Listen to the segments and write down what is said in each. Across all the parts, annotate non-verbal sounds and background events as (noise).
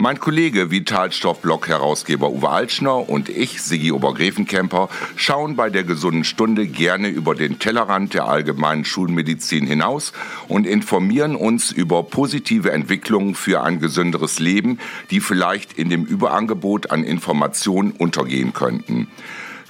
Mein Kollege Vitalstoff-Blog-Herausgeber Uwe Altschner und ich, Sigi Obergräfenkemper, schauen bei der gesunden Stunde gerne über den Tellerrand der allgemeinen Schulmedizin hinaus und informieren uns über positive Entwicklungen für ein gesünderes Leben, die vielleicht in dem Überangebot an Informationen untergehen könnten.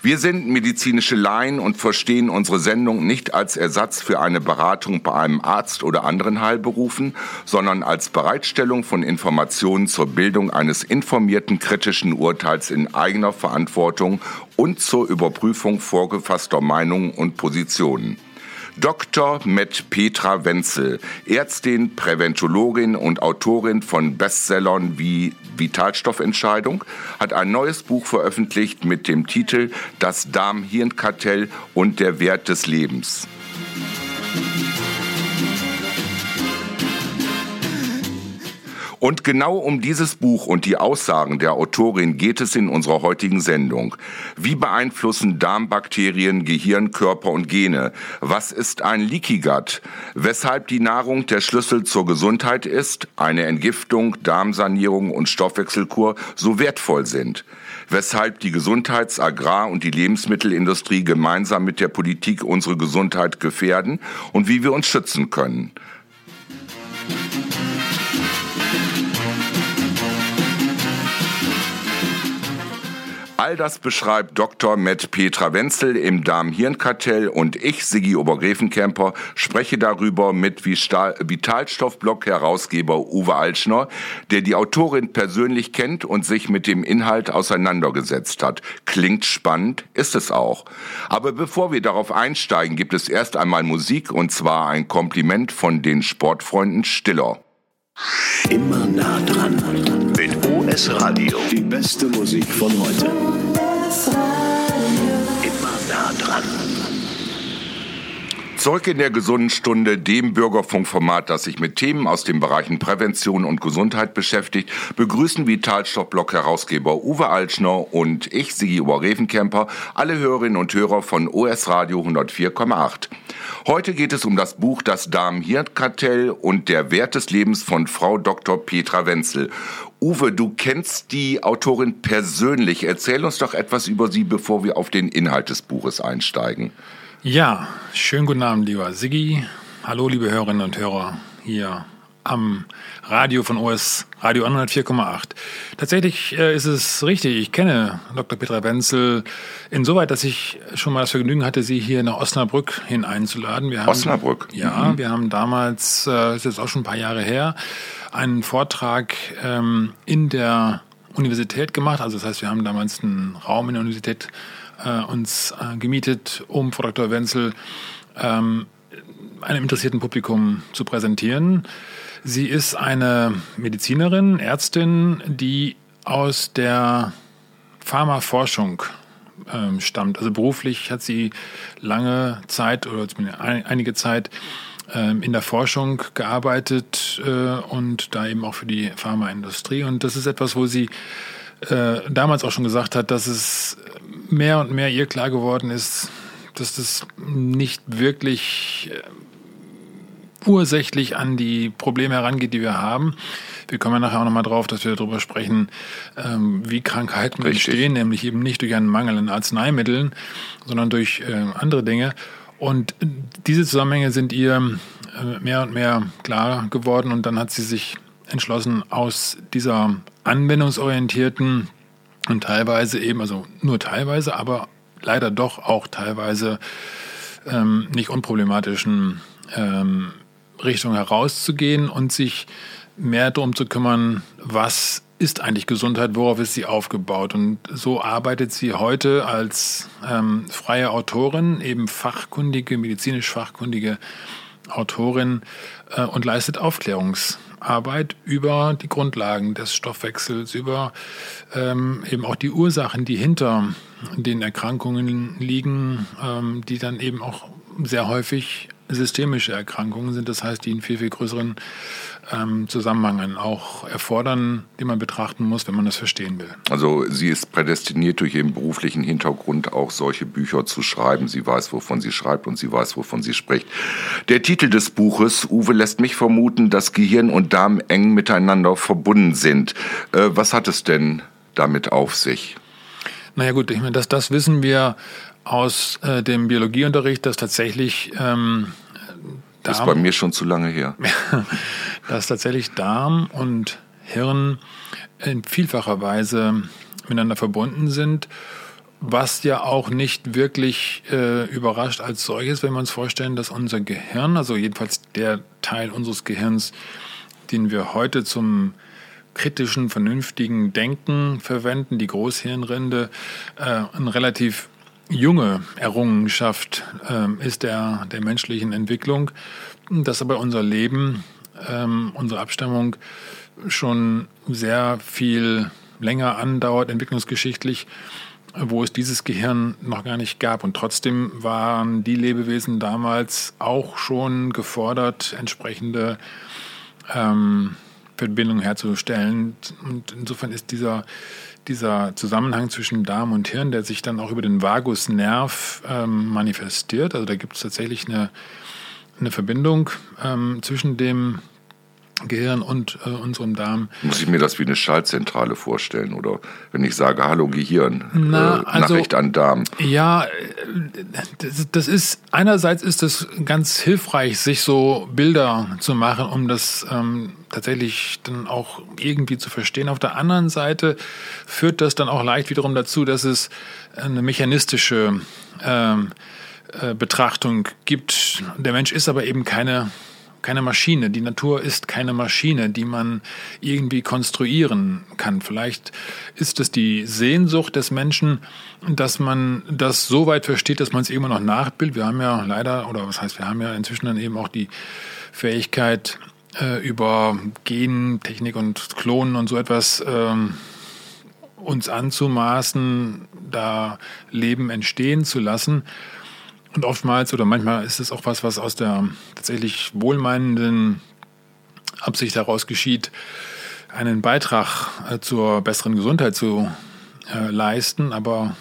Wir sind medizinische Laien und verstehen unsere Sendung nicht als Ersatz für eine Beratung bei einem Arzt oder anderen Heilberufen, sondern als Bereitstellung von Informationen zur Bildung eines informierten kritischen Urteils in eigener Verantwortung und zur Überprüfung vorgefasster Meinungen und Positionen. Dr. Met Petra Wenzel, Ärztin, Präventologin und Autorin von Bestsellern wie Vitalstoffentscheidung, hat ein neues Buch veröffentlicht mit dem Titel Das Darm-Hirn-Kartell und der Wert des Lebens. Und genau um dieses Buch und die Aussagen der Autorin geht es in unserer heutigen Sendung. Wie beeinflussen Darmbakterien Gehirn, Körper und Gene? Was ist ein Leaky Gut? Weshalb die Nahrung der Schlüssel zur Gesundheit ist, eine Entgiftung, Darmsanierung und Stoffwechselkur so wertvoll sind? Weshalb die Gesundheits-, Agrar- und die Lebensmittelindustrie gemeinsam mit der Politik unsere Gesundheit gefährden und wie wir uns schützen können? All das beschreibt Dr. Matt Petra Wenzel im Darm-Hirn-Kartell und ich, Sigi Obergräfenkemper, spreche darüber mit Vitalstoff-Blog-Herausgeber Uwe Altschner, der die Autorin persönlich kennt und sich mit dem Inhalt auseinandergesetzt hat. Klingt spannend, ist es auch. Aber bevor wir darauf einsteigen, gibt es erst einmal Musik und zwar ein Kompliment von den Sportfreunden Stiller. Immer nah dran. Mit OS Radio. Die beste Musik von heute. Immer nah dran. Zurück in der gesunden Stunde, dem Bürgerfunkformat, das sich mit Themen aus den Bereichen Prävention und Gesundheit beschäftigt, begrüßen Vitalstoff-Blog-Herausgeber Uwe Altschner und ich, Sigi Oberrevenkemper, alle Hörerinnen und Hörer von OS Radio 104,8. Heute geht es um das Buch Das Darm-Hirn-Kartell und der Wert des Lebens von Frau Dr. Petra Wenzel. Uwe, du kennst die Autorin persönlich. Erzähl uns doch etwas über sie, bevor wir auf den Inhalt des Buches einsteigen. Ja, schönen guten Abend, lieber Siggi. Hallo, liebe Hörerinnen und Hörer hier am Radio von OS Radio 104,8. Tatsächlich äh, ist es richtig, ich kenne Dr. Petra Wenzel insoweit, dass ich schon mal das Vergnügen hatte, sie hier nach Osnabrück hin einzuladen. Wir haben, Osnabrück? Ja, mhm. wir haben damals, äh, ist jetzt auch schon ein paar Jahre her, einen Vortrag ähm, in der Universität gemacht. Also das heißt, wir haben damals einen Raum in der Universität äh, uns gemietet, um Frau Dr. Wenzel ähm, einem interessierten Publikum zu präsentieren. Sie ist eine Medizinerin, Ärztin, die aus der Pharmaforschung ähm, stammt. Also beruflich hat sie lange Zeit oder zumindest einige Zeit ähm, in der Forschung gearbeitet äh, und da eben auch für die Pharmaindustrie. Und das ist etwas, wo sie äh, damals auch schon gesagt hat, dass es mehr und mehr ihr klar geworden ist, dass das nicht wirklich äh, ursächlich an die Probleme herangeht, die wir haben. Wir kommen ja nachher auch nochmal drauf, dass wir darüber sprechen, ähm, wie Krankheiten Richtig. entstehen, nämlich eben nicht durch einen Mangel an Arzneimitteln, sondern durch äh, andere Dinge. Und diese Zusammenhänge sind ihr mehr und mehr klar geworden und dann hat sie sich entschlossen, aus dieser anwendungsorientierten und teilweise eben, also nur teilweise, aber leider doch auch teilweise ähm, nicht unproblematischen ähm, Richtung herauszugehen und sich mehr darum zu kümmern, was ist eigentlich Gesundheit, worauf ist sie aufgebaut. Und so arbeitet sie heute als ähm, freie Autorin, eben fachkundige, medizinisch fachkundige Autorin äh, und leistet Aufklärungs- Arbeit über die Grundlagen des Stoffwechsels, über ähm, eben auch die Ursachen, die hinter den Erkrankungen liegen, ähm, die dann eben auch sehr häufig systemische Erkrankungen sind, das heißt, die einen viel, viel größeren ähm, Zusammenhang auch erfordern, den man betrachten muss, wenn man das verstehen will. Also sie ist prädestiniert durch ihren beruflichen Hintergrund auch solche Bücher zu schreiben. Sie weiß, wovon sie schreibt und sie weiß, wovon sie spricht. Der Titel des Buches, Uwe, lässt mich vermuten, dass Gehirn und Darm eng miteinander verbunden sind. Äh, was hat es denn damit auf sich? Naja gut, ich meine, das, das wissen wir aus äh, dem Biologieunterricht, dass tatsächlich ähm, Darm, ist bei mir schon zu lange her. (laughs) dass tatsächlich Darm und Hirn in vielfacher Weise miteinander verbunden sind, was ja auch nicht wirklich äh, überrascht als solches, wenn wir uns vorstellen, dass unser Gehirn, also jedenfalls der Teil unseres Gehirns, den wir heute zum kritischen, vernünftigen Denken verwenden, die Großhirnrinde, äh, ein relativ junge Errungenschaft ähm, ist der, der menschlichen Entwicklung, dass aber unser Leben, ähm, unsere Abstammung schon sehr viel länger andauert, entwicklungsgeschichtlich, wo es dieses Gehirn noch gar nicht gab. Und trotzdem waren die Lebewesen damals auch schon gefordert, entsprechende ähm, Verbindungen herzustellen. Und insofern ist dieser dieser Zusammenhang zwischen Darm und Hirn, der sich dann auch über den Vagusnerv ähm, manifestiert. Also da gibt es tatsächlich eine, eine Verbindung ähm, zwischen dem Gehirn und äh, unserem Darm. Muss ich mir das wie eine Schaltzentrale vorstellen oder wenn ich sage Hallo Gehirn, Na, äh, also, Nachricht an Darm? Ja, das, das, ist einerseits ist es ganz hilfreich, sich so Bilder zu machen, um das ähm, tatsächlich dann auch irgendwie zu verstehen. Auf der anderen Seite führt das dann auch leicht wiederum dazu, dass es eine mechanistische ähm, äh, Betrachtung gibt. Der Mensch ist aber eben keine keine Maschine. Die Natur ist keine Maschine, die man irgendwie konstruieren kann. Vielleicht ist es die Sehnsucht des Menschen, dass man das so weit versteht, dass man es immer noch nachbildet. Wir haben ja leider, oder was heißt, wir haben ja inzwischen dann eben auch die Fähigkeit, äh, über Gentechnik und Klonen und so etwas ähm, uns anzumaßen, da Leben entstehen zu lassen. Und oftmals oder manchmal ist es auch was, was aus der tatsächlich wohlmeinenden Absicht heraus geschieht, einen Beitrag äh, zur besseren Gesundheit zu äh, leisten. Aber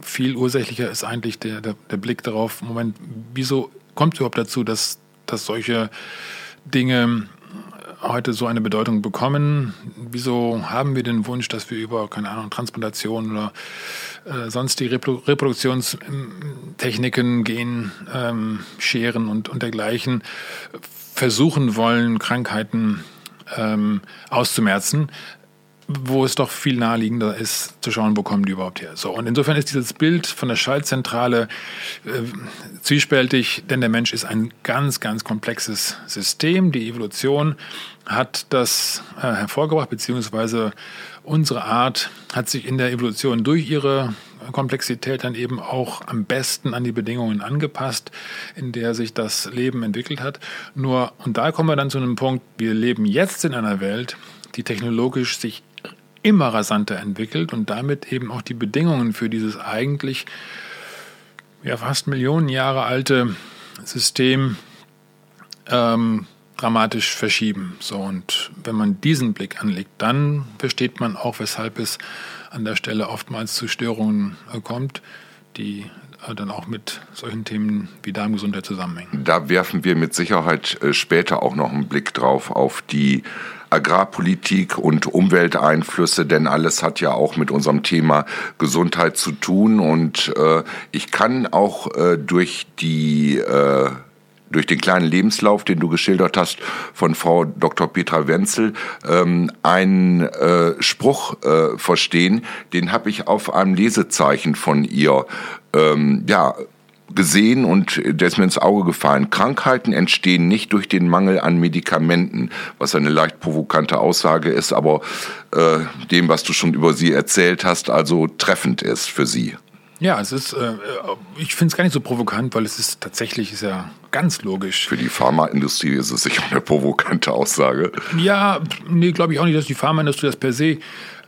viel ursächlicher ist eigentlich der, der, der, Blick darauf, Moment, wieso kommt es überhaupt dazu, dass, dass solche Dinge heute so eine Bedeutung bekommen? Wieso haben wir den Wunsch, dass wir über, keine Ahnung, Transplantation oder äh, sonst die Repro Reproduktionstechniken, Gen, ähm, Scheren und, und dergleichen versuchen wollen, Krankheiten ähm, auszumerzen? wo es doch viel naheliegender ist, zu schauen, wo kommen die überhaupt her. So, und insofern ist dieses Bild von der Schaltzentrale äh, zwiespältig, denn der Mensch ist ein ganz, ganz komplexes System. Die Evolution hat das äh, hervorgebracht, beziehungsweise unsere Art hat sich in der Evolution durch ihre Komplexität dann eben auch am besten an die Bedingungen angepasst, in der sich das Leben entwickelt hat. Nur, und da kommen wir dann zu einem Punkt, wir leben jetzt in einer Welt, die technologisch sich immer rasanter entwickelt und damit eben auch die Bedingungen für dieses eigentlich ja, fast Millionen Jahre alte System ähm, dramatisch verschieben. So, und wenn man diesen Blick anlegt, dann versteht man auch, weshalb es an der Stelle oftmals zu Störungen äh, kommt, die äh, dann auch mit solchen Themen wie Darmgesundheit zusammenhängen. Da werfen wir mit Sicherheit äh, später auch noch einen Blick drauf auf die Agrarpolitik und Umwelteinflüsse, denn alles hat ja auch mit unserem Thema Gesundheit zu tun. Und äh, ich kann auch äh, durch die äh, durch den kleinen Lebenslauf, den du geschildert hast von Frau Dr. Petra Wenzel, ähm, einen äh, Spruch äh, verstehen, den habe ich auf einem Lesezeichen von ihr ähm, ja, gesehen und der ist mir ins Auge gefallen. Krankheiten entstehen nicht durch den Mangel an Medikamenten, was eine leicht provokante Aussage ist, aber äh, dem, was du schon über sie erzählt hast, also treffend ist für sie. Ja, es ist, äh, ich finde es gar nicht so provokant, weil es ist tatsächlich ist ja ganz logisch. Für die Pharmaindustrie ist es sicher eine provokante Aussage. Ja, nee, glaube ich auch nicht, dass die Pharmaindustrie das per se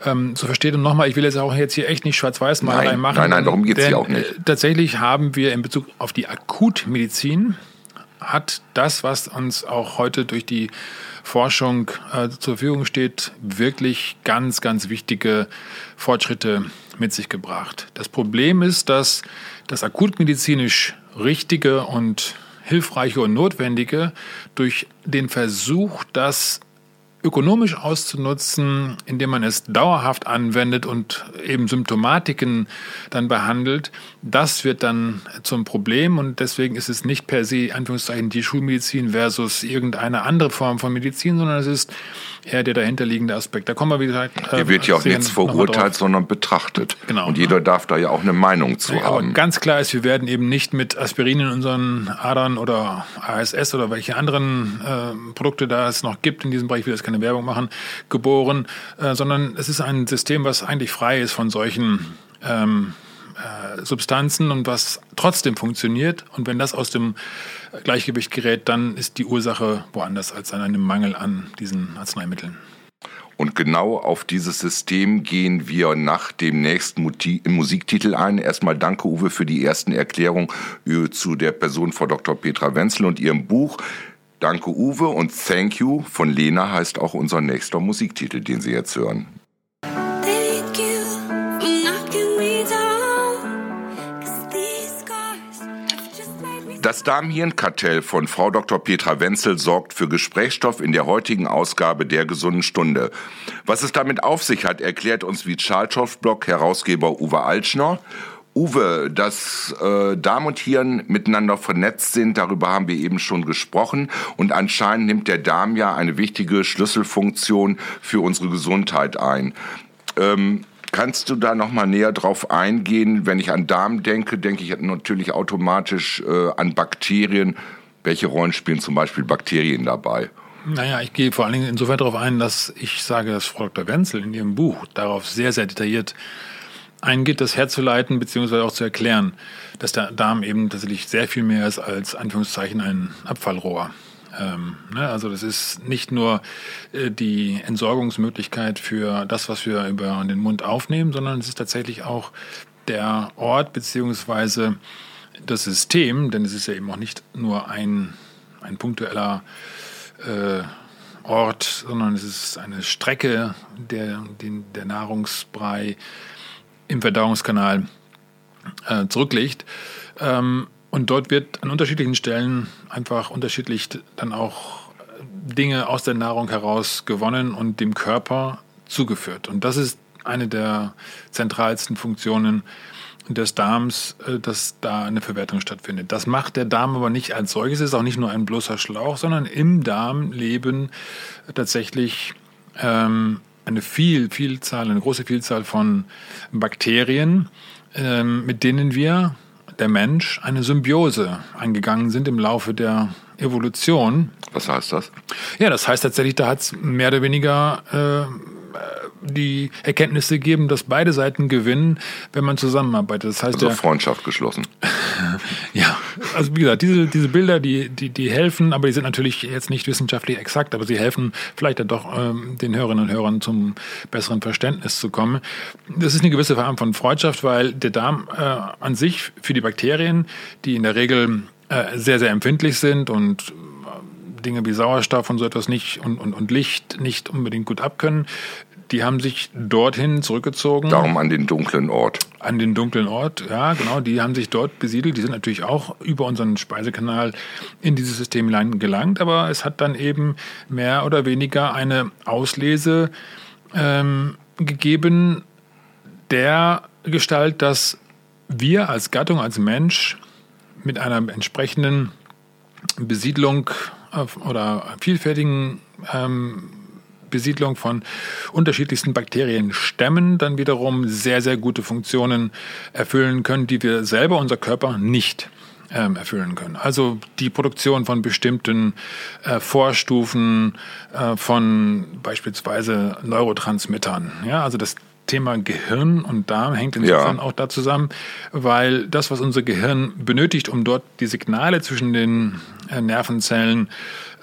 ähm, so versteht. Und nochmal, ich will jetzt auch jetzt hier echt nicht Schwarz-Weiß-Malerei machen. Nein, nein, darum geht es ja auch nicht. Äh, tatsächlich haben wir in Bezug auf die Akutmedizin hat das, was uns auch heute durch die Forschung äh, zur Verfügung steht, wirklich ganz, ganz wichtige Fortschritte mit sich gebracht. Das Problem ist, dass das akutmedizinisch Richtige und Hilfreiche und Notwendige durch den Versuch, das ökonomisch auszunutzen, indem man es dauerhaft anwendet und eben Symptomatiken dann behandelt, das wird dann zum Problem und deswegen ist es nicht per se, Anführungszeichen, die Schulmedizin versus irgendeine andere Form von Medizin, sondern es ist eher der dahinterliegende Aspekt. Da kommen wir, wie gesagt. Äh, Hier wird ja auch nichts verurteilt, sondern betrachtet. Genau. Und jeder darf da ja auch eine Meinung zu ja, haben. Aber ganz klar ist, wir werden eben nicht mit Aspirin in unseren Adern oder ASS oder welche anderen äh, Produkte da es noch gibt in diesem Bereich, ich will jetzt keine Werbung machen, geboren, äh, sondern es ist ein System, was eigentlich frei ist von solchen ähm, äh, Substanzen und was trotzdem funktioniert. Und wenn das aus dem Gleichgewicht gerät, dann ist die Ursache woanders als an einem Mangel an diesen Arzneimitteln. Und genau auf dieses System gehen wir nach dem nächsten Musiktitel ein. Erstmal danke, Uwe, für die ersten Erklärungen zu der Person Frau Dr. Petra Wenzel und ihrem Buch. Danke, Uwe, und Thank You von Lena heißt auch unser nächster Musiktitel, den Sie jetzt hören. Das Darmhirnkartell von Frau Dr. Petra Wenzel sorgt für Gesprächsstoff in der heutigen Ausgabe der Gesunden Stunde. Was es damit auf sich hat, erklärt uns wie Charleshoff-Blog Herausgeber Uwe Altschner. Uwe, dass äh, Darm und Hirn miteinander vernetzt sind, darüber haben wir eben schon gesprochen. Und anscheinend nimmt der Darm ja eine wichtige Schlüsselfunktion für unsere Gesundheit ein. Ähm, Kannst du da noch mal näher drauf eingehen? Wenn ich an Darm denke, denke ich natürlich automatisch äh, an Bakterien. Welche Rollen spielen zum Beispiel Bakterien dabei? Naja, ich gehe vor allen Dingen insofern darauf ein, dass ich sage, dass Frau Dr. Wenzel in ihrem Buch darauf sehr, sehr detailliert eingeht, das herzuleiten bzw. auch zu erklären, dass der Darm eben tatsächlich sehr viel mehr ist als Anführungszeichen ein Abfallrohr. Ähm, ne? Also das ist nicht nur äh, die Entsorgungsmöglichkeit für das, was wir über den Mund aufnehmen, sondern es ist tatsächlich auch der Ort beziehungsweise das System, denn es ist ja eben auch nicht nur ein, ein punktueller äh, Ort, sondern es ist eine Strecke, der der Nahrungsbrei im Verdauungskanal äh, zurücklegt. Ähm, und dort wird an unterschiedlichen Stellen einfach unterschiedlich dann auch Dinge aus der Nahrung heraus gewonnen und dem Körper zugeführt. Und das ist eine der zentralsten Funktionen des Darms, äh, dass da eine Verwertung stattfindet. Das macht der Darm aber nicht als solches, es ist auch nicht nur ein bloßer Schlauch, sondern im Darm leben tatsächlich ähm, eine viel, Vielzahl, eine große Vielzahl von Bakterien, ähm, mit denen wir der Mensch eine Symbiose eingegangen sind im Laufe der Evolution. Was heißt das? Ja, das heißt tatsächlich, da hat es mehr oder weniger äh, die Erkenntnisse geben, dass beide Seiten gewinnen, wenn man zusammenarbeitet. Das heißt also ja, Freundschaft geschlossen. (laughs) ja, also wie gesagt, diese, diese Bilder, die, die, die helfen, aber die sind natürlich jetzt nicht wissenschaftlich exakt, aber sie helfen vielleicht dann doch ähm, den Hörerinnen und Hörern zum besseren Verständnis zu kommen. Das ist eine gewisse Form von Freundschaft, weil der Darm äh, an sich für die Bakterien, die in der Regel äh, sehr, sehr empfindlich sind und äh, Dinge wie Sauerstoff und so etwas nicht und, und, und Licht nicht unbedingt gut abkönnen, die haben sich dorthin zurückgezogen. Darum an den dunklen Ort. An den dunklen Ort, ja, genau. Die haben sich dort besiedelt. Die sind natürlich auch über unseren Speisekanal in dieses System gelangt, aber es hat dann eben mehr oder weniger eine Auslese ähm, gegeben, der Gestalt, dass wir als Gattung, als Mensch mit einer entsprechenden Besiedlung oder vielfältigen ähm, Besiedlung von unterschiedlichsten Bakterienstämmen dann wiederum sehr, sehr gute Funktionen erfüllen können, die wir selber, unser Körper, nicht ähm, erfüllen können. Also die Produktion von bestimmten äh, Vorstufen äh, von beispielsweise Neurotransmittern. Ja, also das Thema Gehirn und Darm hängt insofern ja. auch da zusammen, weil das, was unser Gehirn benötigt, um dort die Signale zwischen den äh, Nervenzellen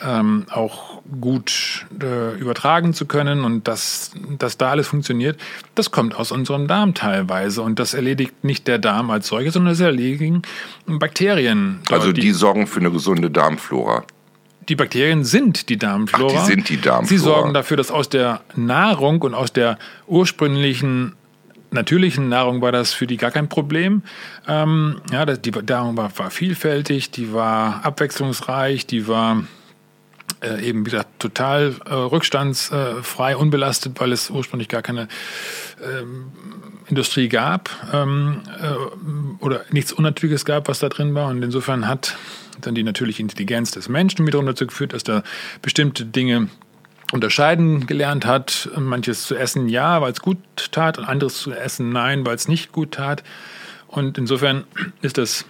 ähm, auch gut äh, übertragen zu können und dass, dass da alles funktioniert, das kommt aus unserem Darm teilweise. Und das erledigt nicht der Darm als solche, sondern es erledigen Bakterien. Also die, die sorgen für eine gesunde Darmflora die Bakterien sind die Darmflora. Ach, die sind die Darmflora. Sie sorgen dafür, dass aus der Nahrung und aus der ursprünglichen natürlichen Nahrung war das für die gar kein Problem. Ähm, ja, die Nahrung war, war, vielfältig, die war abwechslungsreich, die war äh, eben, wie gesagt, total äh, rückstandsfrei, unbelastet, weil es ursprünglich gar keine ähm, Industrie gab ähm, äh, oder nichts Unnatürliches gab, was da drin war. Und insofern hat dann die natürliche Intelligenz des Menschen wiederum dazu geführt, dass da bestimmte Dinge unterscheiden gelernt hat. Manches zu essen ja, weil es gut tat, und anderes zu essen nein, weil es nicht gut tat. Und insofern ist das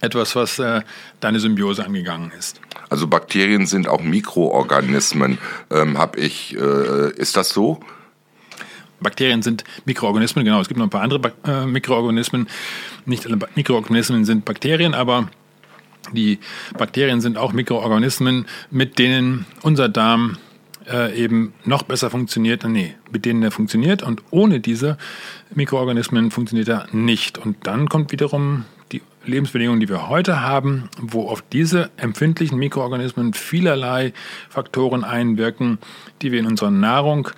etwas, was äh, deine Symbiose angegangen ist. Also Bakterien sind auch Mikroorganismen, ähm, habe ich. Äh, ist das so? Bakterien sind Mikroorganismen, genau. Es gibt noch ein paar andere äh, Mikroorganismen. Nicht alle Mikroorganismen sind Bakterien, aber die Bakterien sind auch Mikroorganismen, mit denen unser Darm äh, eben noch besser funktioniert. Nee, mit denen er funktioniert und ohne diese Mikroorganismen funktioniert er nicht. Und dann kommt wiederum Lebensbedingungen, die wir heute haben, wo auf diese empfindlichen Mikroorganismen vielerlei Faktoren einwirken, die wir in unserer Nahrung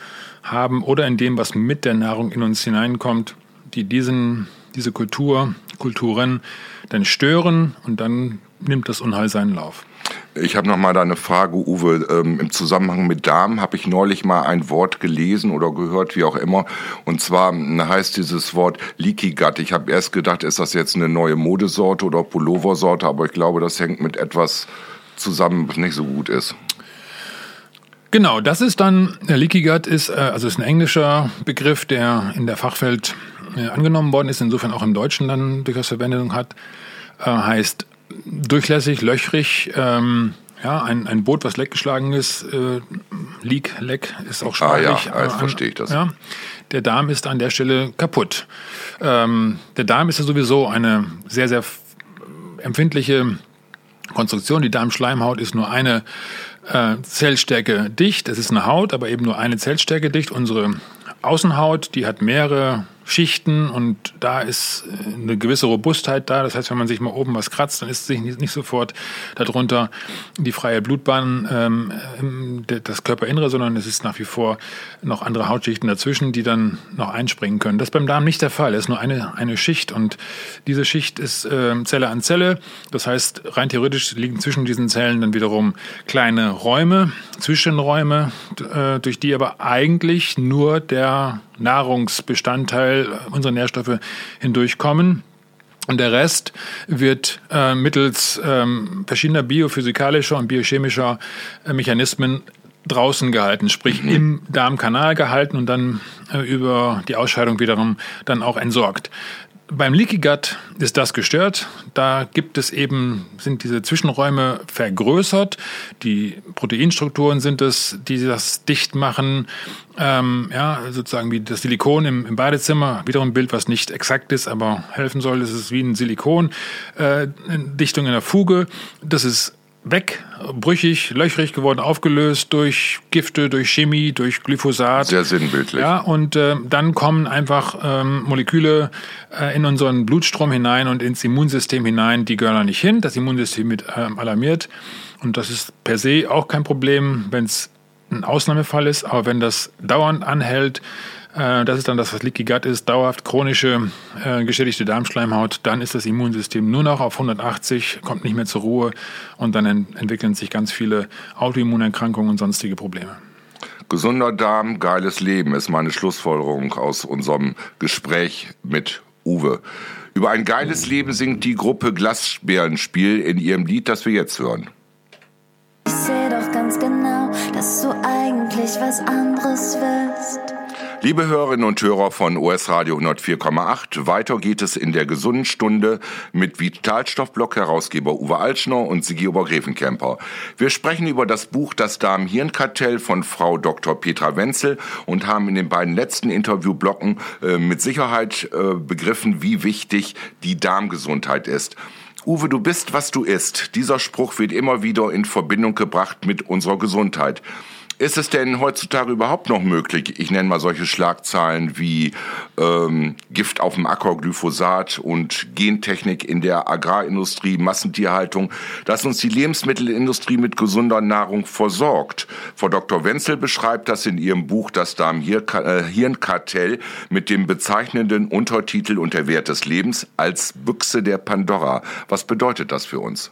haben oder in dem, was mit der Nahrung in uns hineinkommt, die diesen, diese Kultur, Kulturen dann stören und dann nimmt das Unheil seinen Lauf. Ich habe noch mal eine Frage, Uwe. Ähm, Im Zusammenhang mit Darm habe ich neulich mal ein Wort gelesen oder gehört, wie auch immer. Und zwar heißt dieses Wort Leaky Gut. Ich habe erst gedacht, ist das jetzt eine neue Modesorte oder Pulloversorte, aber ich glaube, das hängt mit etwas zusammen, was nicht so gut ist. Genau, das ist dann, der Leaky Gut ist, äh, also ist ein englischer Begriff, der in der Fachwelt äh, angenommen worden ist, insofern auch im Deutschen dann durchaus Verwendung hat, äh, heißt durchlässig, löchrig. Ähm, ja, ein, ein Boot, was leckgeschlagen ist, äh, Leak, Leck, ist auch sprachlich. Ah ja, jetzt äh, verstehe ich das. Ja, der Darm ist an der Stelle kaputt. Ähm, der Darm ist ja sowieso eine sehr, sehr empfindliche Konstruktion. Die Darmschleimhaut ist nur eine äh, Zellstärke dicht. Es ist eine Haut, aber eben nur eine Zellstärke dicht. Unsere Außenhaut, die hat mehrere Schichten und da ist äh, eine gewisse Robustheit da. Das heißt, wenn man sich mal oben was kratzt, dann ist sich nicht sofort darunter die freie Blutbahn, ähm, das Körperinnere, sondern es ist nach wie vor noch andere Hautschichten dazwischen, die dann noch einspringen können. Das ist beim Darm nicht der Fall. Es ist nur eine, eine Schicht und diese Schicht ist äh, Zelle an Zelle. Das heißt, rein theoretisch liegen zwischen diesen Zellen dann wiederum kleine Räume, Zwischenräume, äh, durch die aber eigentlich nur der Nahrungsbestandteil unserer Nährstoffe hindurchkommen. Und der Rest wird äh, mittels ähm, verschiedener biophysikalischer und biochemischer äh, Mechanismen draußen gehalten, sprich mhm. im Darmkanal gehalten und dann äh, über die Ausscheidung wiederum dann auch entsorgt. Beim Leaky Gut ist das gestört. Da gibt es eben, sind diese Zwischenräume vergrößert. Die Proteinstrukturen sind es, die das dicht machen. Ähm, ja, sozusagen wie das Silikon im, im Badezimmer. Wiederum ein Bild, was nicht exakt ist, aber helfen soll. Es ist wie ein Silikon. Äh, Dichtung in der Fuge. Das ist weg, brüchig, löchrig geworden, aufgelöst durch Gifte, durch Chemie, durch Glyphosat. Sehr sinnbildlich. Ja, und äh, dann kommen einfach ähm, Moleküle äh, in unseren Blutstrom hinein und ins Immunsystem hinein. Die gehören da nicht hin. Das Immunsystem wird ähm, alarmiert. Und das ist per se auch kein Problem, wenn es ein Ausnahmefall ist. Aber wenn das dauernd anhält, das ist dann das, was Leaky Gut ist, dauerhaft chronische äh, geschädigte Darmschleimhaut. Dann ist das Immunsystem nur noch auf 180, kommt nicht mehr zur Ruhe und dann ent entwickeln sich ganz viele Autoimmunerkrankungen und sonstige Probleme. Gesunder Darm, geiles Leben ist meine Schlussfolgerung aus unserem Gespräch mit Uwe. Über ein geiles Leben singt die Gruppe Glasbärenspiel in ihrem Lied, das wir jetzt hören. Ich sehe doch ganz genau, dass du eigentlich was anderes willst. Liebe Hörerinnen und Hörer von OS Radio 104,8, weiter geht es in der gesunden Stunde mit Vitalstoffblock-Herausgeber Uwe Altschner und Sigi Obergräfenkemper. Wir sprechen über das Buch Das Darm-Hirn-Kartell von Frau Dr. Petra Wenzel und haben in den beiden letzten Interviewblocken äh, mit Sicherheit äh, begriffen, wie wichtig die Darmgesundheit ist. Uwe, du bist, was du isst. Dieser Spruch wird immer wieder in Verbindung gebracht mit unserer Gesundheit. Ist es denn heutzutage überhaupt noch möglich, ich nenne mal solche Schlagzeilen wie ähm, Gift auf dem Acker, Glyphosat und Gentechnik in der Agrarindustrie, Massentierhaltung, dass uns die Lebensmittelindustrie mit gesunder Nahrung versorgt? Frau Dr. Wenzel beschreibt das in ihrem Buch Das Darm-Hirnkartell mit dem bezeichnenden Untertitel Und der Wert des Lebens als Büchse der Pandora. Was bedeutet das für uns?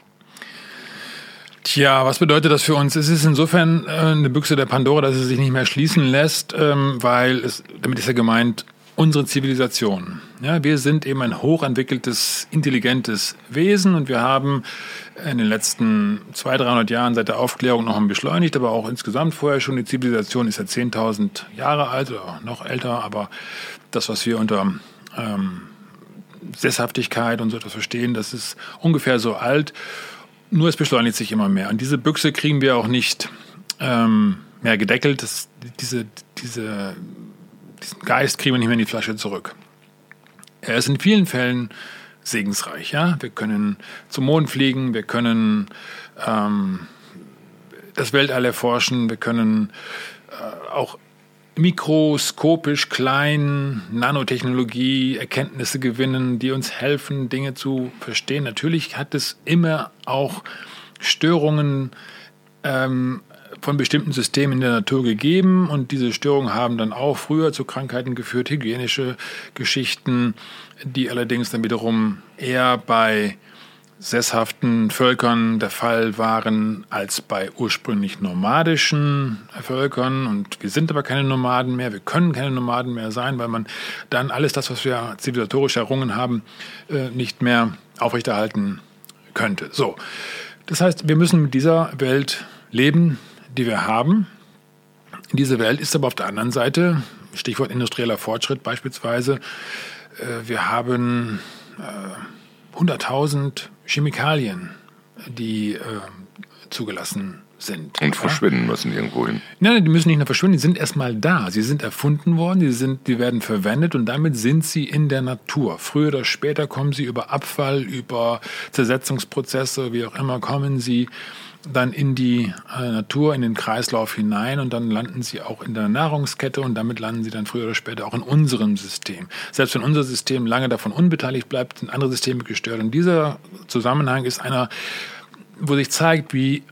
Tja, was bedeutet das für uns? Es ist insofern äh, eine Büchse der Pandora, dass es sich nicht mehr schließen lässt, ähm, weil es, damit ist ja gemeint, unsere Zivilisation. Ja, wir sind eben ein hochentwickeltes, intelligentes Wesen und wir haben in den letzten 200, 300 Jahren seit der Aufklärung noch ein beschleunigt, aber auch insgesamt vorher schon. Die Zivilisation ist ja 10.000 Jahre alt oder noch älter, aber das, was wir unter ähm, Sesshaftigkeit und so etwas verstehen, das ist ungefähr so alt. Nur es beschleunigt sich immer mehr. Und diese Büchse kriegen wir auch nicht ähm, mehr gedeckelt. Das, diese, diese, diesen Geist kriegen wir nicht mehr in die Flasche zurück. Er ist in vielen Fällen segensreich. Ja? Wir können zum Mond fliegen, wir können ähm, das Weltall erforschen, wir können äh, auch mikroskopisch klein Nanotechnologie, Erkenntnisse gewinnen, die uns helfen, Dinge zu verstehen. Natürlich hat es immer auch Störungen ähm, von bestimmten Systemen in der Natur gegeben und diese Störungen haben dann auch früher zu Krankheiten geführt, hygienische Geschichten, die allerdings dann wiederum eher bei sesshaften Völkern der Fall waren als bei ursprünglich nomadischen Völkern. Und wir sind aber keine Nomaden mehr, wir können keine Nomaden mehr sein, weil man dann alles das, was wir zivilisatorisch errungen haben, äh, nicht mehr aufrechterhalten könnte. So, das heißt, wir müssen mit dieser Welt leben, die wir haben. Diese Welt ist aber auf der anderen Seite, Stichwort industrieller Fortschritt beispielsweise, äh, wir haben 100.000 äh, Chemikalien, die äh, zugelassen sind. Und verschwinden müssen irgendwo hin. Nein, die müssen nicht nur verschwinden, die sind erstmal da. Sie sind erfunden worden, die, sind, die werden verwendet und damit sind sie in der Natur. Früher oder später kommen sie über Abfall, über Zersetzungsprozesse, wie auch immer, kommen sie dann in die äh, Natur, in den Kreislauf hinein und dann landen sie auch in der Nahrungskette und damit landen sie dann früher oder später auch in unserem System. Selbst wenn unser System lange davon unbeteiligt bleibt, sind andere Systeme gestört. Und dieser Zusammenhang ist einer, wo sich zeigt, wie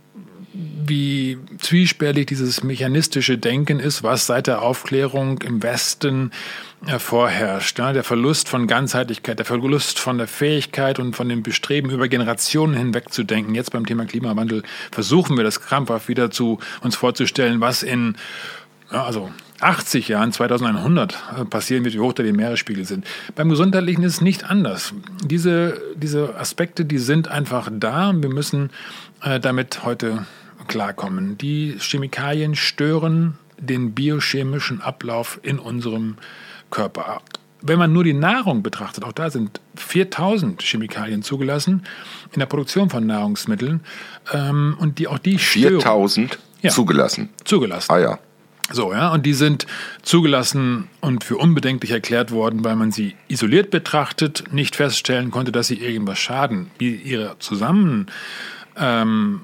wie zwiespältig dieses mechanistische Denken ist, was seit der Aufklärung im Westen äh, vorherrscht. Der Verlust von Ganzheitlichkeit, der Verlust von der Fähigkeit und von dem Bestreben, über Generationen hinweg zu denken. Jetzt beim Thema Klimawandel versuchen wir das krampfhaft wieder zu uns vorzustellen, was in also 80 Jahren, 2100 äh, passieren wird, wie hoch da die Meeresspiegel sind. Beim Gesundheitlichen ist es nicht anders. Diese, diese Aspekte, die sind einfach da. Wir müssen äh, damit heute klarkommen. Die Chemikalien stören den biochemischen Ablauf in unserem Körper. Wenn man nur die Nahrung betrachtet, auch da sind 4000 Chemikalien zugelassen in der Produktion von Nahrungsmitteln ähm, und die auch die 4000 ja. zugelassen. Zugelassen. Ah ja. So, ja, und die sind zugelassen und für unbedenklich erklärt worden, weil man sie isoliert betrachtet, nicht feststellen konnte, dass sie irgendwas schaden. Wie ihre zusammen ähm,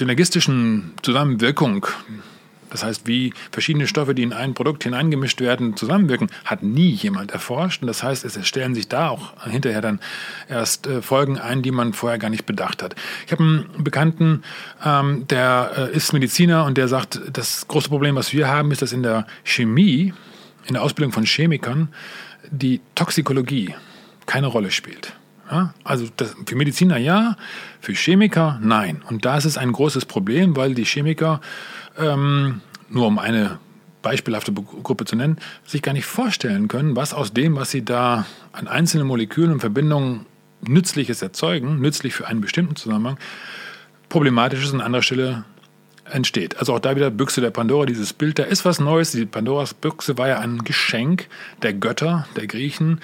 synergistischen Zusammenwirkung, das heißt, wie verschiedene Stoffe, die in ein Produkt hineingemischt werden, zusammenwirken, hat nie jemand erforscht. Und das heißt, es stellen sich da auch hinterher dann erst äh, Folgen ein, die man vorher gar nicht bedacht hat. Ich habe einen Bekannten, ähm, der äh, ist Mediziner und der sagt, das große Problem, was wir haben, ist, dass in der Chemie, in der Ausbildung von Chemikern, die Toxikologie keine Rolle spielt. Ja, also das, für Mediziner ja, für Chemiker nein. Und da ist es ein großes Problem, weil die Chemiker, ähm, nur um eine beispielhafte Gruppe zu nennen, sich gar nicht vorstellen können, was aus dem, was sie da an einzelnen Molekülen und Verbindungen Nützliches erzeugen, nützlich für einen bestimmten Zusammenhang, problematisch ist an anderer Stelle entsteht. Also auch da wieder Büchse der Pandora, dieses Bild, da ist was Neues. Die Pandoras Büchse war ja ein Geschenk der Götter, der Griechen,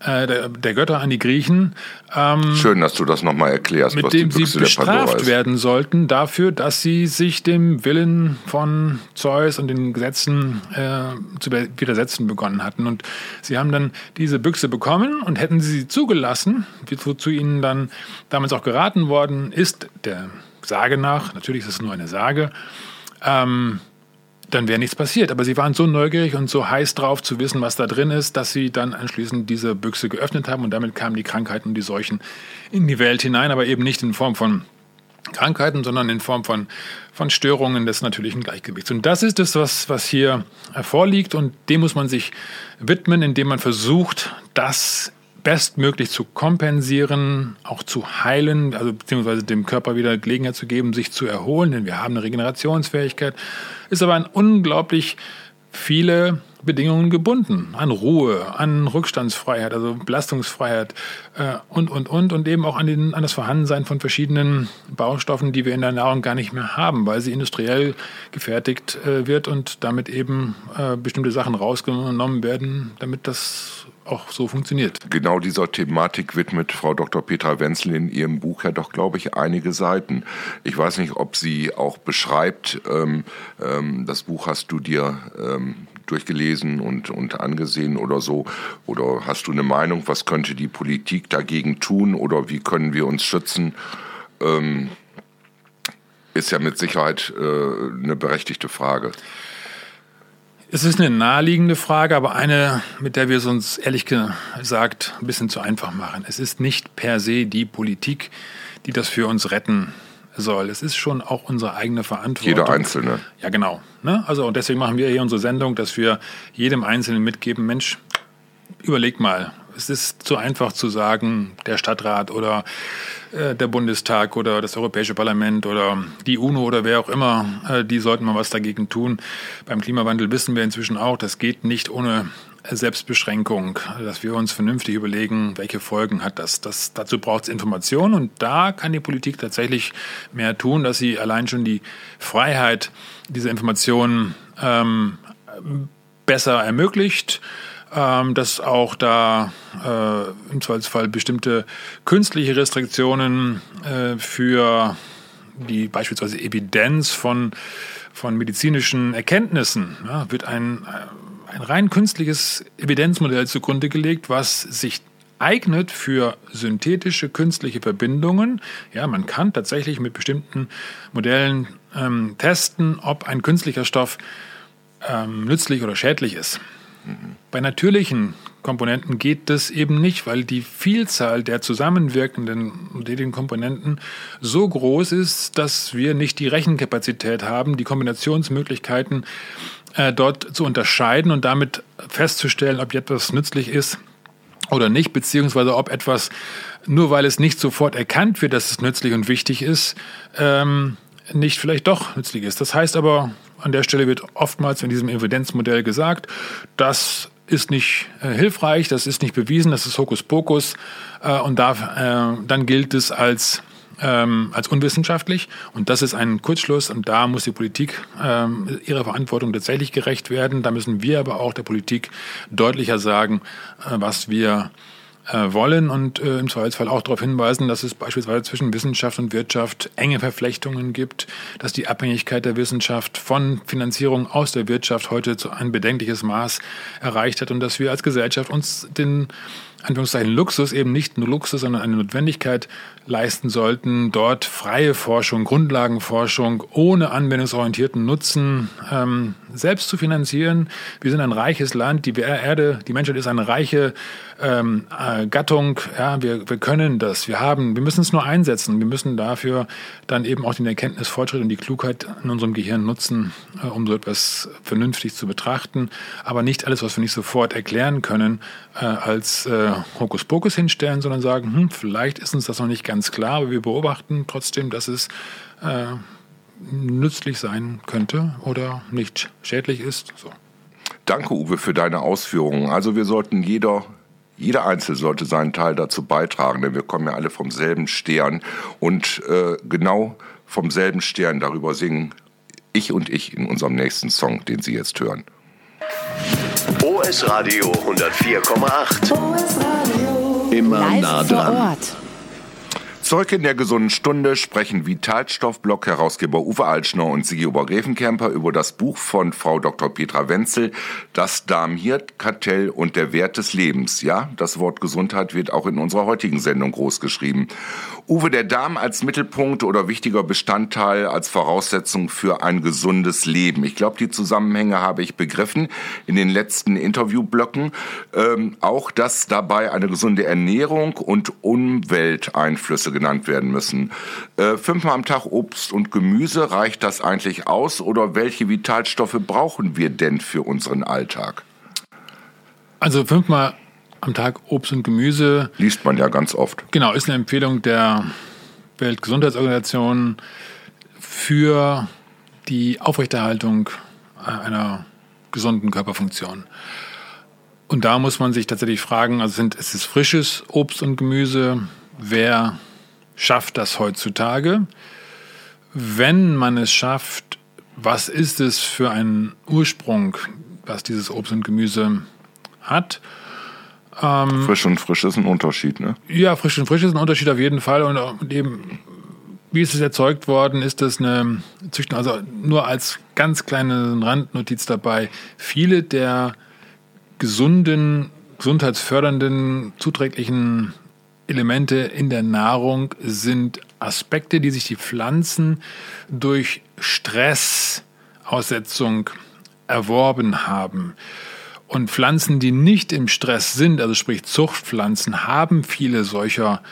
äh, der, der, Götter an die Griechen. Ähm, Schön, dass du das nochmal erklärst, mit dem sie bestraft werden sollten dafür, dass sie sich dem Willen von Zeus und den Gesetzen äh, zu widersetzen begonnen hatten. Und sie haben dann diese Büchse bekommen und hätten sie zugelassen, wozu ihnen dann damals auch geraten worden ist, der Sage nach, natürlich ist es nur eine Sage, ähm, dann wäre nichts passiert. Aber sie waren so neugierig und so heiß drauf zu wissen, was da drin ist, dass sie dann anschließend diese Büchse geöffnet haben und damit kamen die Krankheiten und die Seuchen in die Welt hinein, aber eben nicht in Form von Krankheiten, sondern in Form von, von Störungen des natürlichen Gleichgewichts. Und das ist es, was, was hier vorliegt und dem muss man sich widmen, indem man versucht, das bestmöglich zu kompensieren, auch zu heilen, also beziehungsweise dem Körper wieder Gelegenheit zu geben, sich zu erholen, denn wir haben eine Regenerationsfähigkeit, ist aber an unglaublich viele Bedingungen gebunden. An Ruhe, an Rückstandsfreiheit, also Belastungsfreiheit äh, und, und, und. Und eben auch an, den, an das Vorhandensein von verschiedenen Baustoffen, die wir in der Nahrung gar nicht mehr haben, weil sie industriell gefertigt äh, wird und damit eben äh, bestimmte Sachen rausgenommen werden, damit das auch so funktioniert. Genau dieser Thematik widmet Frau Dr. Petra Wenzel in ihrem Buch ja doch, glaube ich, einige Seiten. Ich weiß nicht, ob sie auch beschreibt, ähm, ähm, das Buch hast du dir ähm, durchgelesen und, und angesehen oder so? Oder hast du eine Meinung, was könnte die Politik dagegen tun oder wie können wir uns schützen? Ähm, ist ja mit Sicherheit äh, eine berechtigte Frage. Es ist eine naheliegende Frage, aber eine, mit der wir es uns ehrlich gesagt ein bisschen zu einfach machen. Es ist nicht per se die Politik, die das für uns retten soll. Es ist schon auch unsere eigene Verantwortung. Jeder Einzelne. Ja, genau. Ne? Also und deswegen machen wir hier unsere Sendung, dass wir jedem Einzelnen mitgeben, Mensch, überleg mal, es ist zu einfach zu sagen, der Stadtrat oder äh, der Bundestag oder das Europäische Parlament oder die UNO oder wer auch immer, äh, die sollten mal was dagegen tun. Beim Klimawandel wissen wir inzwischen auch, das geht nicht ohne Selbstbeschränkung, dass wir uns vernünftig überlegen, welche Folgen hat das. das dazu braucht es Information und da kann die Politik tatsächlich mehr tun, dass sie allein schon die Freiheit dieser Informationen ähm, besser ermöglicht ähm, dass auch da äh, im Zweifelsfall bestimmte künstliche Restriktionen äh, für die beispielsweise Evidenz von, von medizinischen Erkenntnissen ja, wird ein, äh, ein rein künstliches Evidenzmodell zugrunde gelegt, was sich eignet für synthetische künstliche Verbindungen. Ja, man kann tatsächlich mit bestimmten Modellen ähm, testen, ob ein künstlicher Stoff ähm, nützlich oder schädlich ist. Bei natürlichen Komponenten geht das eben nicht, weil die Vielzahl der zusammenwirkenden den Komponenten so groß ist, dass wir nicht die Rechenkapazität haben, die Kombinationsmöglichkeiten äh, dort zu unterscheiden und damit festzustellen, ob etwas nützlich ist oder nicht, beziehungsweise ob etwas, nur weil es nicht sofort erkannt wird, dass es nützlich und wichtig ist, ähm, nicht vielleicht doch nützlich ist. Das heißt aber, an der Stelle wird oftmals in diesem Evidenzmodell gesagt, das ist nicht äh, hilfreich, das ist nicht bewiesen, das ist Hokuspokus äh, und da, äh, dann gilt es als ähm, als unwissenschaftlich. Und das ist ein Kurzschluss. Und da muss die Politik ähm, ihrer Verantwortung tatsächlich gerecht werden. Da müssen wir aber auch der Politik deutlicher sagen, äh, was wir wollen und äh, im Zweifelsfall auch darauf hinweisen, dass es beispielsweise zwischen Wissenschaft und Wirtschaft enge Verflechtungen gibt, dass die Abhängigkeit der Wissenschaft von Finanzierung aus der Wirtschaft heute zu ein bedenkliches Maß erreicht hat und dass wir als Gesellschaft uns den Anführungszeichen Luxus eben nicht nur Luxus, sondern eine Notwendigkeit leisten sollten, dort freie Forschung, Grundlagenforschung ohne anwendungsorientierten Nutzen ähm, selbst zu finanzieren. Wir sind ein reiches Land, die Erde, die Menschheit ist eine reiche ähm, äh, Gattung. Ja, wir, wir können das, wir haben, wir müssen es nur einsetzen. Wir müssen dafür dann eben auch den Erkenntnisfortschritt und die Klugheit in unserem Gehirn nutzen, äh, um so etwas vernünftig zu betrachten. Aber nicht alles, was wir nicht sofort erklären können, äh, als äh, Hokuspokus hinstellen, sondern sagen, hm, vielleicht ist uns das noch nicht ganz klar, aber wir beobachten trotzdem, dass es äh, nützlich sein könnte oder nicht schädlich ist. So. Danke, Uwe, für deine Ausführungen. Also wir sollten jeder jeder Einzelne sollte seinen Teil dazu beitragen, denn wir kommen ja alle vom selben Stern und äh, genau vom selben Stern darüber singen Ich und ich in unserem nächsten Song, den Sie jetzt hören. OS Radio 104,8. OS Radio. Immer Live nah dran. Vor Ort. Zurück in der gesunden Stunde sprechen Vitalstoffblock-Herausgeber Uwe Altschner und Sigi Obergräfenkämper über das Buch von Frau Dr. Petra Wenzel, Das Darm-Hirt-Kartell und der Wert des Lebens. Ja, das Wort Gesundheit wird auch in unserer heutigen Sendung großgeschrieben. Uwe, der Darm als Mittelpunkt oder wichtiger Bestandteil als Voraussetzung für ein gesundes Leben. Ich glaube, die Zusammenhänge habe ich begriffen in den letzten Interviewblöcken. Ähm, auch, dass dabei eine gesunde Ernährung und Umwelteinflüsse genannt werden müssen. Äh, fünfmal am Tag Obst und Gemüse, reicht das eigentlich aus oder welche Vitalstoffe brauchen wir denn für unseren Alltag? Also fünfmal am Tag Obst und Gemüse. Liest man ja ganz oft. Genau, ist eine Empfehlung der Weltgesundheitsorganisation für die Aufrechterhaltung einer gesunden Körperfunktion. Und da muss man sich tatsächlich fragen, also sind, ist es frisches Obst und Gemüse? Wer schafft das heutzutage? Wenn man es schafft, was ist es für ein Ursprung, was dieses Obst und Gemüse hat? Ähm, frisch und frisch ist ein Unterschied, ne? Ja, frisch und frisch ist ein Unterschied auf jeden Fall. Und eben, wie ist es erzeugt worden, ist das eine Züchtung, also nur als ganz kleine Randnotiz dabei. Viele der gesunden, gesundheitsfördernden, zuträglichen Elemente in der Nahrung sind Aspekte, die sich die Pflanzen durch Stressaussetzung erworben haben. Und Pflanzen, die nicht im Stress sind, also sprich Zuchtpflanzen, haben viele solcher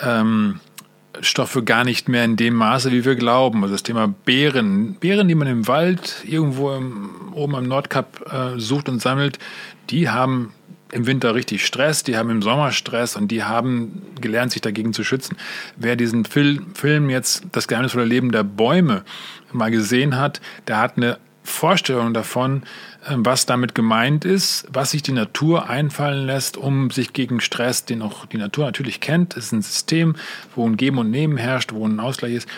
ähm, Stoffe gar nicht mehr in dem Maße, wie wir glauben. Also das Thema Beeren, Beeren, die man im Wald irgendwo im, oben am Nordkap äh, sucht und sammelt, die haben im Winter richtig Stress, die haben im Sommer Stress und die haben gelernt, sich dagegen zu schützen. Wer diesen Film jetzt Das geheimnisvolle Leben der Bäume mal gesehen hat, der hat eine Vorstellung davon, ähm, was damit gemeint ist, was sich die Natur einfallen lässt, um sich gegen Stress, den auch die Natur natürlich kennt, ist ein System, wo ein Geben und Nehmen herrscht, wo ein Ausgleich ist.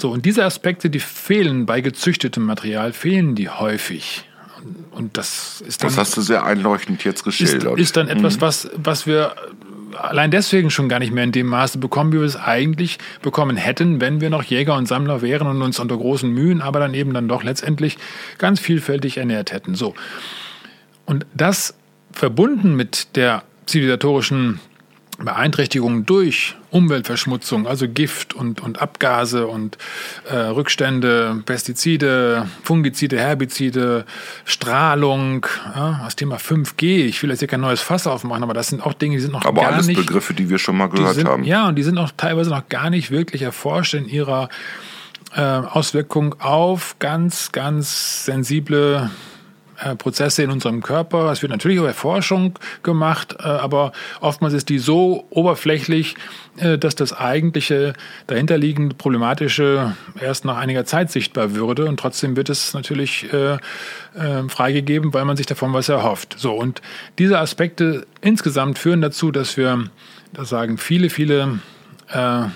So, und diese Aspekte, die fehlen bei gezüchtetem Material, fehlen die häufig. Und das ist dann. Das hast du sehr einleuchtend jetzt geschildert. Ist, ist dann etwas, mhm. was, was wir allein deswegen schon gar nicht mehr in dem Maße bekommen, wie wir es eigentlich bekommen hätten, wenn wir noch Jäger und Sammler wären und uns unter großen Mühen, aber dann eben dann doch letztendlich ganz vielfältig ernährt hätten. So. Und das verbunden mit der zivilisatorischen Beeinträchtigungen durch Umweltverschmutzung, also Gift und, und Abgase und äh, Rückstände, Pestizide, Fungizide, Herbizide, Strahlung, ja, das Thema 5G. Ich will jetzt hier kein neues Fass aufmachen, aber das sind auch Dinge, die sind noch aber gar alles nicht. Begriffe, die wir schon mal gehört sind, haben. Ja, und die sind auch teilweise noch gar nicht wirklich erforscht in ihrer äh, Auswirkung auf ganz, ganz sensible äh, Prozesse in unserem Körper. Es wird natürlich auch Erforschung gemacht, äh, aber oftmals ist die so oberflächlich, äh, dass das eigentliche dahinterliegende Problematische erst nach einiger Zeit sichtbar würde. Und trotzdem wird es natürlich freigegeben, weil man sich davon was erhofft. So, und diese Aspekte insgesamt führen dazu, dass wir, das sagen viele, viele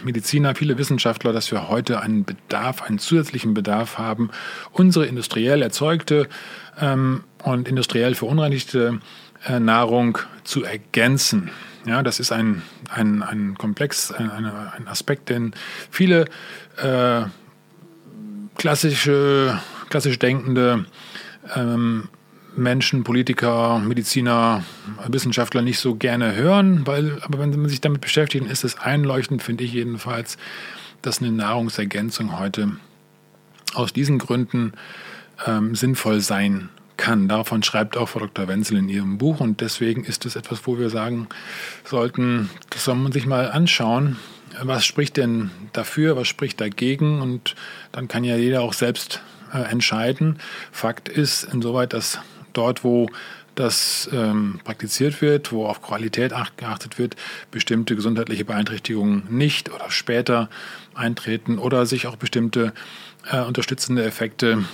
Mediziner, viele Wissenschaftler, dass wir heute einen Bedarf, einen zusätzlichen Bedarf haben, unsere industriell erzeugte ähm, und industriell verunreinigte äh, Nahrung zu ergänzen. Ja, das ist ein, ein, ein Komplex, ein, ein Aspekt, den viele äh, klassische, klassisch denkende ähm, Menschen, Politiker, Mediziner, Wissenschaftler nicht so gerne hören, weil, aber wenn sie sich damit beschäftigen, ist es einleuchtend, finde ich jedenfalls, dass eine Nahrungsergänzung heute aus diesen Gründen ähm, sinnvoll sein kann. Davon schreibt auch Frau Dr. Wenzel in ihrem Buch und deswegen ist es etwas, wo wir sagen sollten, das soll man sich mal anschauen. Was spricht denn dafür, was spricht dagegen und dann kann ja jeder auch selbst äh, entscheiden. Fakt ist insoweit, dass dort, wo das ähm, praktiziert wird, wo auf Qualität geachtet wird, bestimmte gesundheitliche Beeinträchtigungen nicht oder später eintreten oder sich auch bestimmte äh, unterstützende Effekte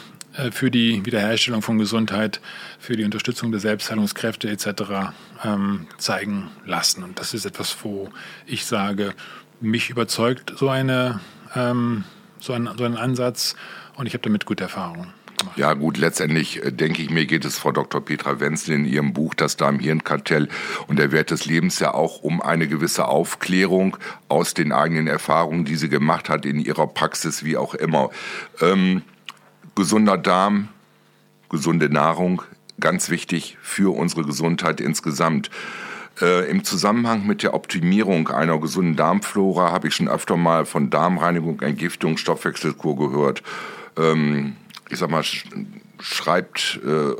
für die Wiederherstellung von Gesundheit, für die Unterstützung der Selbstheilungskräfte etc. Ähm, zeigen lassen. Und das ist etwas, wo ich sage, mich überzeugt so eine ähm, so einen, so einen Ansatz und ich habe damit gute Erfahrungen. Gemacht. Ja gut, letztendlich äh, denke ich mir, geht es Frau Dr. Petra Wenzel in ihrem Buch Das Darm-Hirn-Kartell und der Wert des Lebens ja auch um eine gewisse Aufklärung aus den eigenen Erfahrungen, die sie gemacht hat in ihrer Praxis, wie auch immer. Ähm, gesunder Darm, gesunde Nahrung, ganz wichtig für unsere Gesundheit insgesamt. Äh, Im Zusammenhang mit der Optimierung einer gesunden Darmflora habe ich schon öfter mal von Darmreinigung, Entgiftung, Stoffwechselkur gehört. Ähm, ich sag mal, schreibt äh,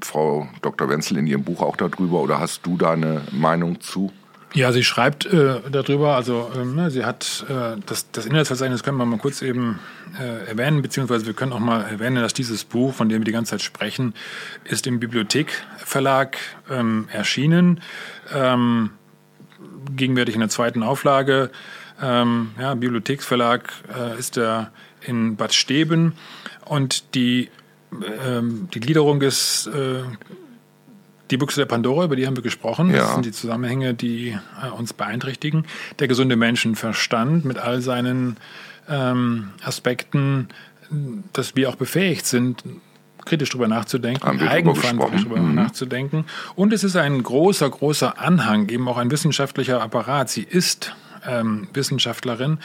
Frau Dr. Wenzel in ihrem Buch auch darüber oder hast du da eine Meinung zu? Ja, sie schreibt äh, darüber, also ne, sie hat äh, das, das Inhaltsverzeichnis können wir mal kurz eben äh, erwähnen, beziehungsweise wir können auch mal erwähnen, dass dieses Buch, von dem wir die ganze Zeit sprechen, ist im Bibliothekverlag ähm, erschienen, ähm, gegenwärtig in der zweiten Auflage. Ähm, ja, Bibliotheksverlag äh, ist er in Bad Steben und die, ähm, die Gliederung ist äh, die Büchse der Pandora, über die haben wir gesprochen. Ja. Das sind die Zusammenhänge, die äh, uns beeinträchtigen. Der gesunde Menschenverstand mit all seinen ähm, Aspekten, dass wir auch befähigt sind, kritisch darüber nachzudenken, eigenverantwortlich darüber mhm. nachzudenken. Und es ist ein großer, großer Anhang, eben auch ein wissenschaftlicher Apparat. Sie ist ähm, Wissenschaftlerin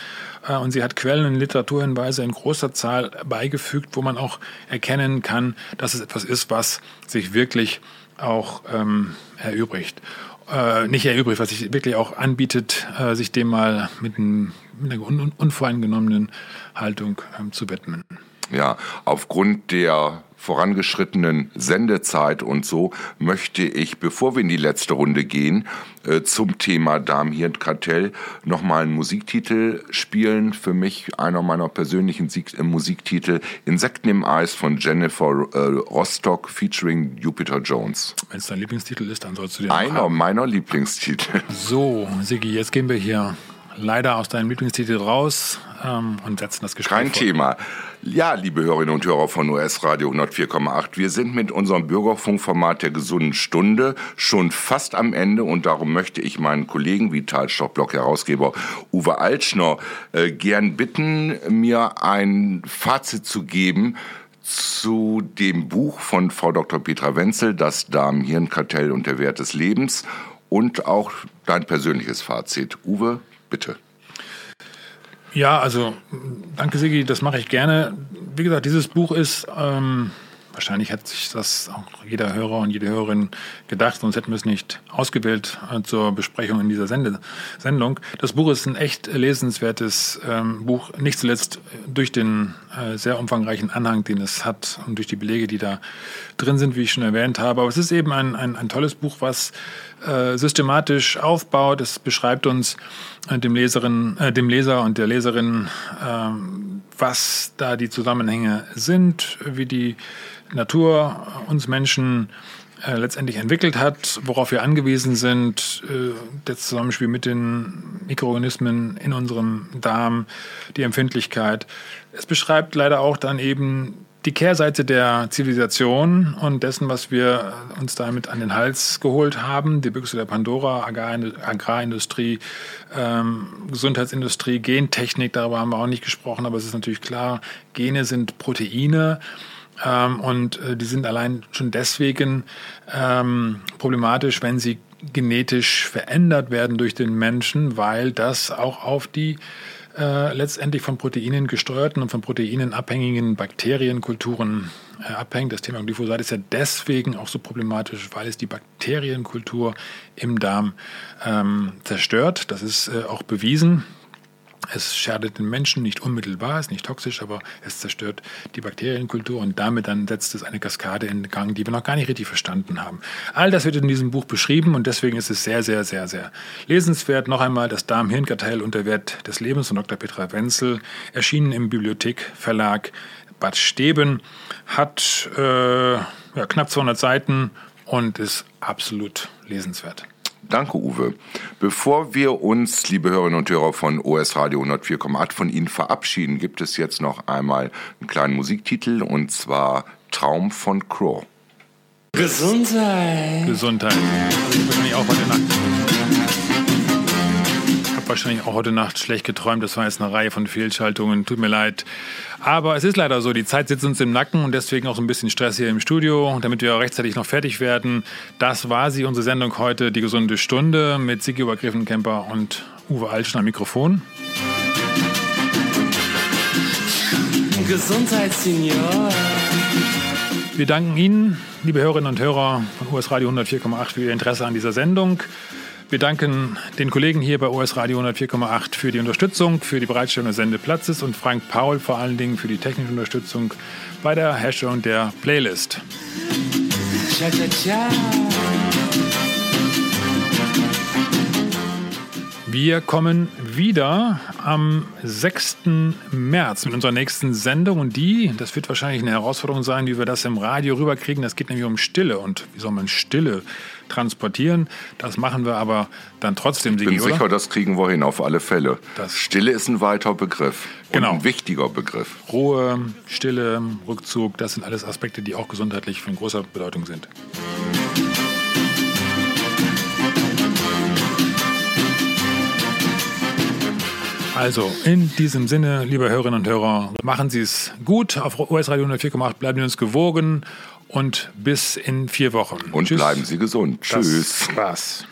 äh, und sie hat Quellen und Literaturhinweise in großer Zahl beigefügt, wo man auch erkennen kann, dass es etwas ist, was sich wirklich auch ähm, erübrigt. Äh, nicht erübrigt, was sich wirklich auch anbietet, äh, sich dem mal mit, ein, mit einer un unvoreingenommenen Haltung ähm, zu widmen. Ja, aufgrund der vorangeschrittenen Sendezeit und so möchte ich, bevor wir in die letzte Runde gehen, äh, zum Thema Darm-Hirn-Kartell nochmal einen Musiktitel spielen. Für mich einer meiner persönlichen Sieg äh, Musiktitel Insekten im Eis von Jennifer äh, Rostock featuring Jupiter Jones. Wenn es dein Lieblingstitel ist, dann sollst du den Einer meiner Lieblingstitel. So, Sigi, jetzt gehen wir hier leider aus deinem Lieblingstitel raus ähm, und setzen das Gespräch Kein fort. Thema. Ja, liebe Hörerinnen und Hörer von US Radio 104,8, wir sind mit unserem Bürgerfunkformat der gesunden Stunde schon fast am Ende und darum möchte ich meinen Kollegen Vitalstoffblock-Herausgeber Uwe Altschner äh, gern bitten, mir ein Fazit zu geben zu dem Buch von Frau Dr. Petra Wenzel, Das Darm-Hirn-Kartell und der Wert des Lebens und auch dein persönliches Fazit. Uwe, bitte. Ja, also danke Sigi, das mache ich gerne. Wie gesagt, dieses Buch ist, ähm, wahrscheinlich hat sich das auch jeder Hörer und jede Hörerin gedacht, sonst hätten wir es nicht ausgewählt äh, zur Besprechung in dieser Sende Sendung. Das Buch ist ein echt lesenswertes ähm, Buch, nicht zuletzt durch den äh, sehr umfangreichen Anhang, den es hat und durch die Belege, die da drin sind, wie ich schon erwähnt habe. Aber es ist eben ein, ein, ein tolles Buch, was äh, systematisch aufbaut. Es beschreibt uns äh, dem, Leserin, äh, dem Leser und der Leserin, äh, was da die Zusammenhänge sind, wie die Natur uns Menschen äh, letztendlich entwickelt hat, worauf wir angewiesen sind, äh, das Zusammenspiel mit den Mikroorganismen in unserem Darm, die Empfindlichkeit. Es beschreibt leider auch dann eben die Kehrseite der Zivilisation und dessen, was wir uns damit an den Hals geholt haben, die Büchse der Pandora, Agrarindustrie, ähm, Gesundheitsindustrie, Gentechnik, darüber haben wir auch nicht gesprochen, aber es ist natürlich klar, Gene sind Proteine. Ähm, und äh, die sind allein schon deswegen ähm, problematisch, wenn sie genetisch verändert werden durch den Menschen, weil das auch auf die äh, letztendlich von Proteinen gesteuerten und von Proteinen abhängigen Bakterienkulturen äh, abhängt. Das Thema Glyphosat ist ja deswegen auch so problematisch, weil es die Bakterienkultur im Darm ähm, zerstört. Das ist äh, auch bewiesen. Es schadet den Menschen nicht unmittelbar, ist nicht toxisch, aber es zerstört die Bakterienkultur und damit dann setzt es eine Kaskade in Gang, die wir noch gar nicht richtig verstanden haben. All das wird in diesem Buch beschrieben und deswegen ist es sehr, sehr, sehr, sehr lesenswert. Noch einmal das Darm-Hirn-Kartell und der Wert des Lebens von Dr. Petra Wenzel, erschienen im Bibliothekverlag Bad Steben, hat äh, ja, knapp 200 Seiten und ist absolut lesenswert. Danke, Uwe. Bevor wir uns, liebe Hörerinnen und Hörer von OS Radio 104,8 von Ihnen verabschieden, gibt es jetzt noch einmal einen kleinen Musiktitel und zwar Traum von Crow. Gesundheit. Gesundheit. Ich auch heute Nacht. Habe wahrscheinlich auch heute Nacht schlecht geträumt. Das war jetzt eine Reihe von Fehlschaltungen. Tut mir leid. Aber es ist leider so, die Zeit sitzt uns im Nacken und deswegen auch so ein bisschen Stress hier im Studio, damit wir rechtzeitig noch fertig werden. Das war sie, unsere Sendung heute, die gesunde Stunde mit Sigi Obergriffenkemper und Uwe Altschner Mikrofon. Gesundheitssenior. Wir danken Ihnen, liebe Hörerinnen und Hörer von US Radio 104,8 für Ihr Interesse an dieser Sendung. Wir danken den Kollegen hier bei OS Radio 104,8 für die Unterstützung, für die Bereitstellung des Sendeplatzes und Frank Paul vor allen Dingen für die technische Unterstützung bei der Herstellung der Playlist. Ciao, ciao, ciao. Wir kommen wieder am 6. März mit unserer nächsten Sendung und die, das wird wahrscheinlich eine Herausforderung sein, wie wir das im Radio rüberkriegen. Das geht nämlich um Stille und wie soll man Stille transportieren. Das machen wir aber dann trotzdem. Ich bin Sigi, sicher, oder? das kriegen wir hin, auf alle Fälle. Das Stille ist ein weiter Begriff. Genau. ein wichtiger Begriff. Ruhe, Stille, Rückzug, das sind alles Aspekte, die auch gesundheitlich von großer Bedeutung sind. Also, in diesem Sinne, liebe Hörerinnen und Hörer, machen Sie es gut auf US Radio 104,8, bleiben Sie uns gewogen und bis in vier Wochen. Und Tschüss. bleiben Sie gesund. Tschüss. Das war's.